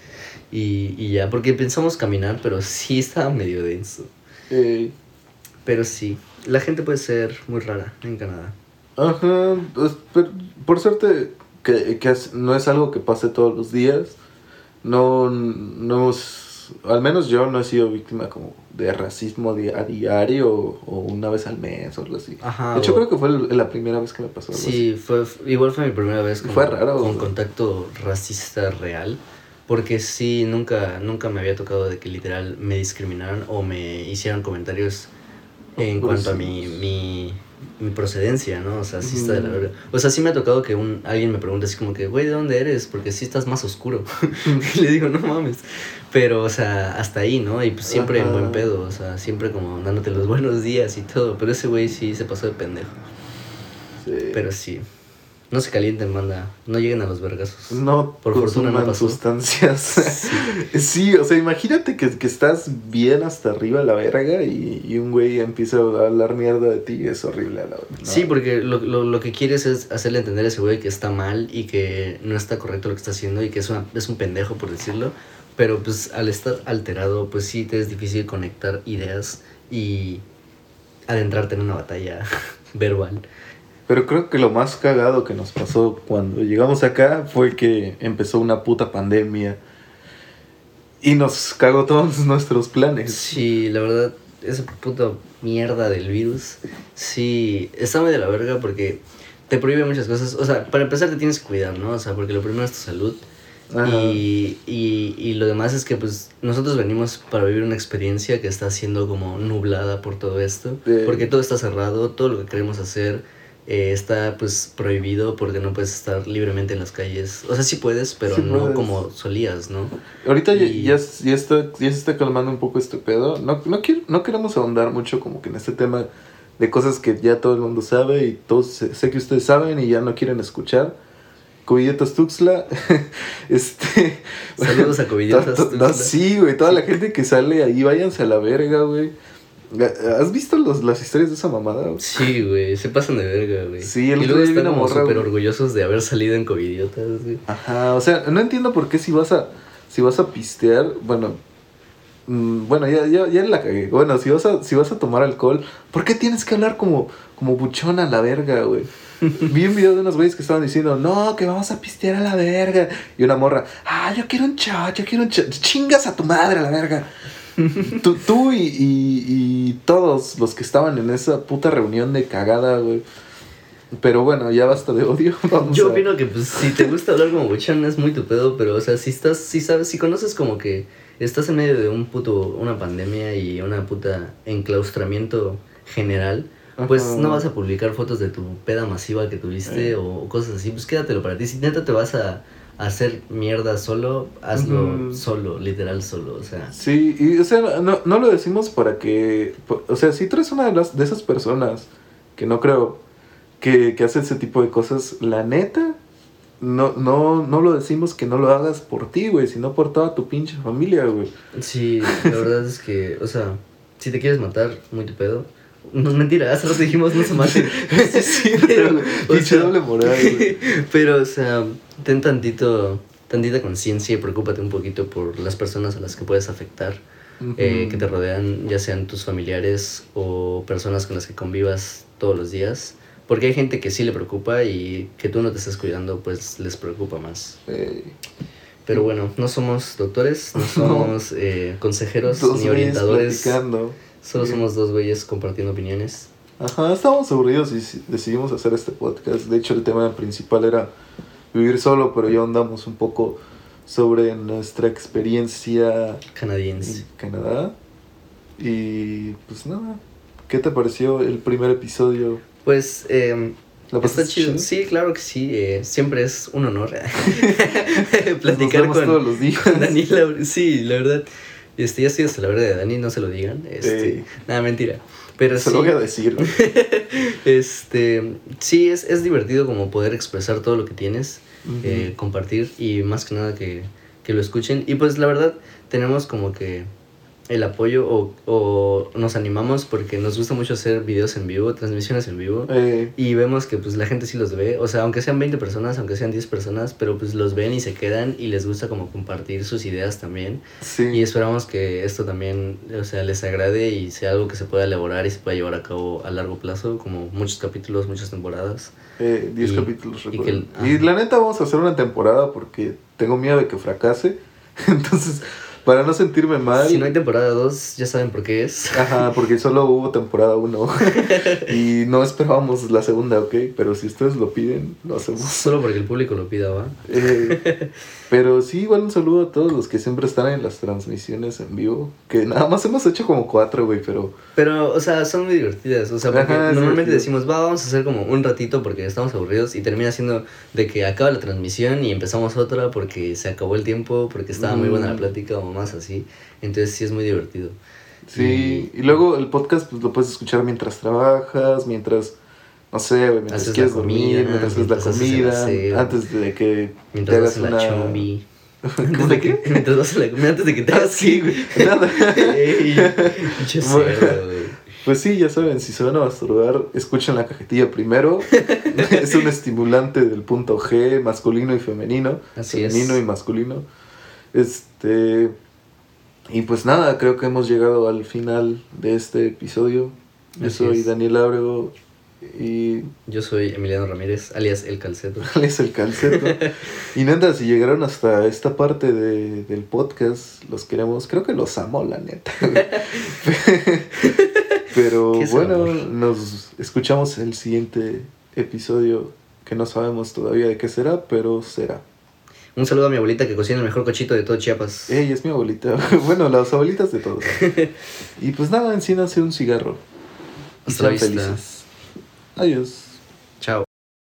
Y, y ya, porque pensamos caminar, pero sí estaba medio denso. eh, Pero sí, la gente puede ser muy rara en Canadá. Ajá, pues, pero por suerte que, que no es algo que pase todos los días. No, no al menos yo no he sido víctima como de racismo a diario o, una vez al mes o algo así. Ajá. de hecho o- creo que fue la primera vez que me pasó algo así. Sí, fue, igual fue mi primera vez con, Fue raro, con contacto racista real. Porque sí, nunca, nunca me había tocado de que literal me discriminaran o me hicieran comentarios en cuanto a mi, mi, mi procedencia, ¿no? O sea, sí está de la verga. O sea, sí me ha tocado que un, alguien me pregunte así como que, güey, ¿de dónde eres? Porque sí estás más oscuro. y le digo, no mames. Pero, o sea, hasta ahí, ¿no? Y pues siempre en buen pedo, o sea, siempre como dándote los buenos días y todo. Pero ese güey sí se pasó de pendejo. Sí. Pero sí. No se calienten, manda. No lleguen a los vergazos. no por fortuna no pasó. sustancias. Sí. Sí, o sea, imagínate que, que estás bien hasta arriba a la verga y, y un güey empieza a hablar mierda de ti, es horrible a la verga. ¿no? Sí, porque lo, lo, lo que quieres es hacerle entender a ese güey que está mal y que no está correcto lo que está haciendo y que es, una, es un pendejo, por decirlo. Pero pues al estar alterado, pues sí te es difícil conectar ideas y adentrarte en una batalla verbal. Pero creo que lo más cagado que nos pasó cuando llegamos acá fue que empezó una puta pandemia y nos cagó todos nuestros planes. Sí, la verdad, esa puta mierda del virus, sí, está muy de la verga porque te prohíbe muchas cosas. O sea, para empezar te tienes que cuidar, ¿no? O sea, porque lo primero es tu salud. Y, y, y lo demás es que pues nosotros venimos para vivir una experiencia que está siendo como nublada por todo esto. Porque todo está cerrado, todo lo que queremos hacer eh, está pues prohibido porque no puedes estar libremente en las calles. O sea, sí puedes, pero Sí no puedes. como solías, ¿no? Ahorita ya, Y- ya, ya está, ya se está calmando un poco este pedo. No, no, quiero, no queremos ahondar mucho como que en este tema de cosas que ya todo el mundo sabe y todos sé, que ustedes saben y ya no quieren escuchar. Covidiotas Tuxtla, este... Saludos a Covidiotas to- no, sí, güey, toda la gente que sale ahí, váyanse a la verga, güey. ¿Has visto los, las historias de esa mamada? güey? Sí, güey, se pasan de verga, güey. Sí, el y luego están como súper orgullosos de haber salido en Covidiotas, güey. Ajá, o sea, no entiendo por qué si vas a, si vas a pistear, bueno, mm, bueno, ya, ya, ya la cagué. Bueno, si vas a, si vas a tomar alcohol, ¿por qué tienes que hablar como, como buchón a la verga, güey? Vi un video de unos güeyes que estaban diciendo, no, que vamos a pistear a la verga. Y una morra, ah, yo quiero un shot, yo quiero un shot. Chingas a tu madre a la verga. Tú tú y, y, y todos los que estaban en esa puta reunión de cagada, güey. Pero bueno, ya basta de odio. Vamos Yo a- opino que pues si te gusta hablar como buchón es muy tu pedo, pero o sea, si estás, si sabes, si conoces como que estás en medio de un puto, una pandemia y una puta enclaustramiento general, pues Ajá. no vas a publicar fotos de tu peda masiva que tuviste Eh. o cosas así, pues quédatelo para ti. Si neta te vas a, a hacer mierda solo, hazlo solo, literal solo, o sea. Sí, y o sea, no, no lo decimos para que, o sea, si tú eres una de, las, de esas personas que no creo que, que hace ese tipo de cosas, la neta, no, no, no lo decimos que no lo hagas por ti, güey, sino por toda tu pinche familia, güey. Sí, la verdad es que, o sea, si te quieres matar, muy tu pedo. No es mentira, hace rato dijimos no se maten. sí, Pero, o pinche sea, doble moral, güey. Pero, o sea, ten tantito, tantita conciencia y preocúpate un poquito por las personas a las que puedes afectar, eh, Ujú. que te rodean, ya sean tus familiares o personas con las que convivas todos los días. Porque hay gente que sí le preocupa y que tú no te estés cuidando, pues les preocupa más. Eh, Pero bueno, no somos doctores, no somos eh, consejeros dos ni orientadores. platicando. Solo somos dos güeyes compartiendo opiniones. Ajá, estábamos aburridos y decidimos hacer este podcast. De hecho, el tema principal era vivir solo, pero ya andamos un poco sobre nuestra experiencia Canadiense. en Canadá. Y pues nada, ¿qué te pareció el primer episodio? Pues eh, ¿La está chido. Sí, claro que sí. eh, siempre es un honor Nos platicar vemos con, todos los días. con Dani. la- sí, la verdad. Este, ya estoy hasta la verdad de Dani, no se lo digan. Este, Ey. Nada, mentira. Pero Se sí. lo voy a decir. Este, sí, es, es divertido como poder expresar todo lo que tienes, eh, compartir y más que nada que, que lo escuchen. Y pues la verdad tenemos como que el apoyo o, o nos animamos porque nos gusta mucho hacer videos en vivo, transmisiones en vivo. Eh, Y vemos que pues la gente sí los ve, o sea, aunque sean 20 personas, aunque sean 10 personas, pero pues los ven y se quedan y les gusta como compartir sus ideas también. sí. Y esperamos que esto también, o sea, les agrade y sea algo que se pueda elaborar y se pueda llevar a cabo a largo plazo, como muchos capítulos, muchas temporadas. Eh, 10 Y- capítulos, y Y, la neta vamos a hacer una temporada porque tengo miedo de que fracase. Entonces, para no sentirme mal... Si no hay temporada 2, ya saben por qué es. Ajá, porque solo hubo temporada 1 y no esperábamos la segunda, ¿ok? Pero si ustedes lo piden, lo hacemos. Solo porque el público lo pida, ¿va? Eh, pero sí, igual un saludo a todos los que siempre están en las transmisiones en vivo. Que nada más hemos hecho como cuatro, güey, pero... Pero, o sea, son muy divertidas. O sea, porque Ajá, normalmente decimos, va, vamos a hacer como un ratito porque estamos aburridos y termina siendo de que acaba la transmisión y empezamos otra porque se acabó el tiempo, porque estaba muy buena la Mm. plática o más así. Entonces sí es muy divertido. Sí, y luego el podcast pues lo puedes escuchar mientras trabajas, mientras... No sé, güey, mientras Haces la quieres dormir, mientras haces la mientras haces el comida, antes de que te Mientras hagas vas en la una... chombi. ¿Cómo de qué? Mientras vas en la comida, antes de que te Ah, hagas sí, güey. Nada. Ey, Bueno. cerdo, güey. Pues sí, ya saben, si se van a masturbar, escuchen la cajetilla primero. es un estimulante del punto G, masculino y femenino. Así es. femenino y masculino. Este. Y pues nada, creo que hemos llegado al final de este episodio. Yo Así soy es. Daniel Ábrego y Yo soy Emiliano Ramírez, alias El Calceto. es el calceto. y neta, si llegaron hasta esta parte de- del podcast, los queremos, creo que los amo, la neta. Pero ¿Qué es el bueno, amor? nos escuchamos el siguiente episodio que no sabemos todavía de qué será, pero será. Un saludo a mi abuelita que cocina el mejor cochito de todo Chiapas. Ella es mi abuelita. bueno, las abuelitas de todos. y pues nada, encínanse un cigarro. Y Hasta sean felices. Adiós.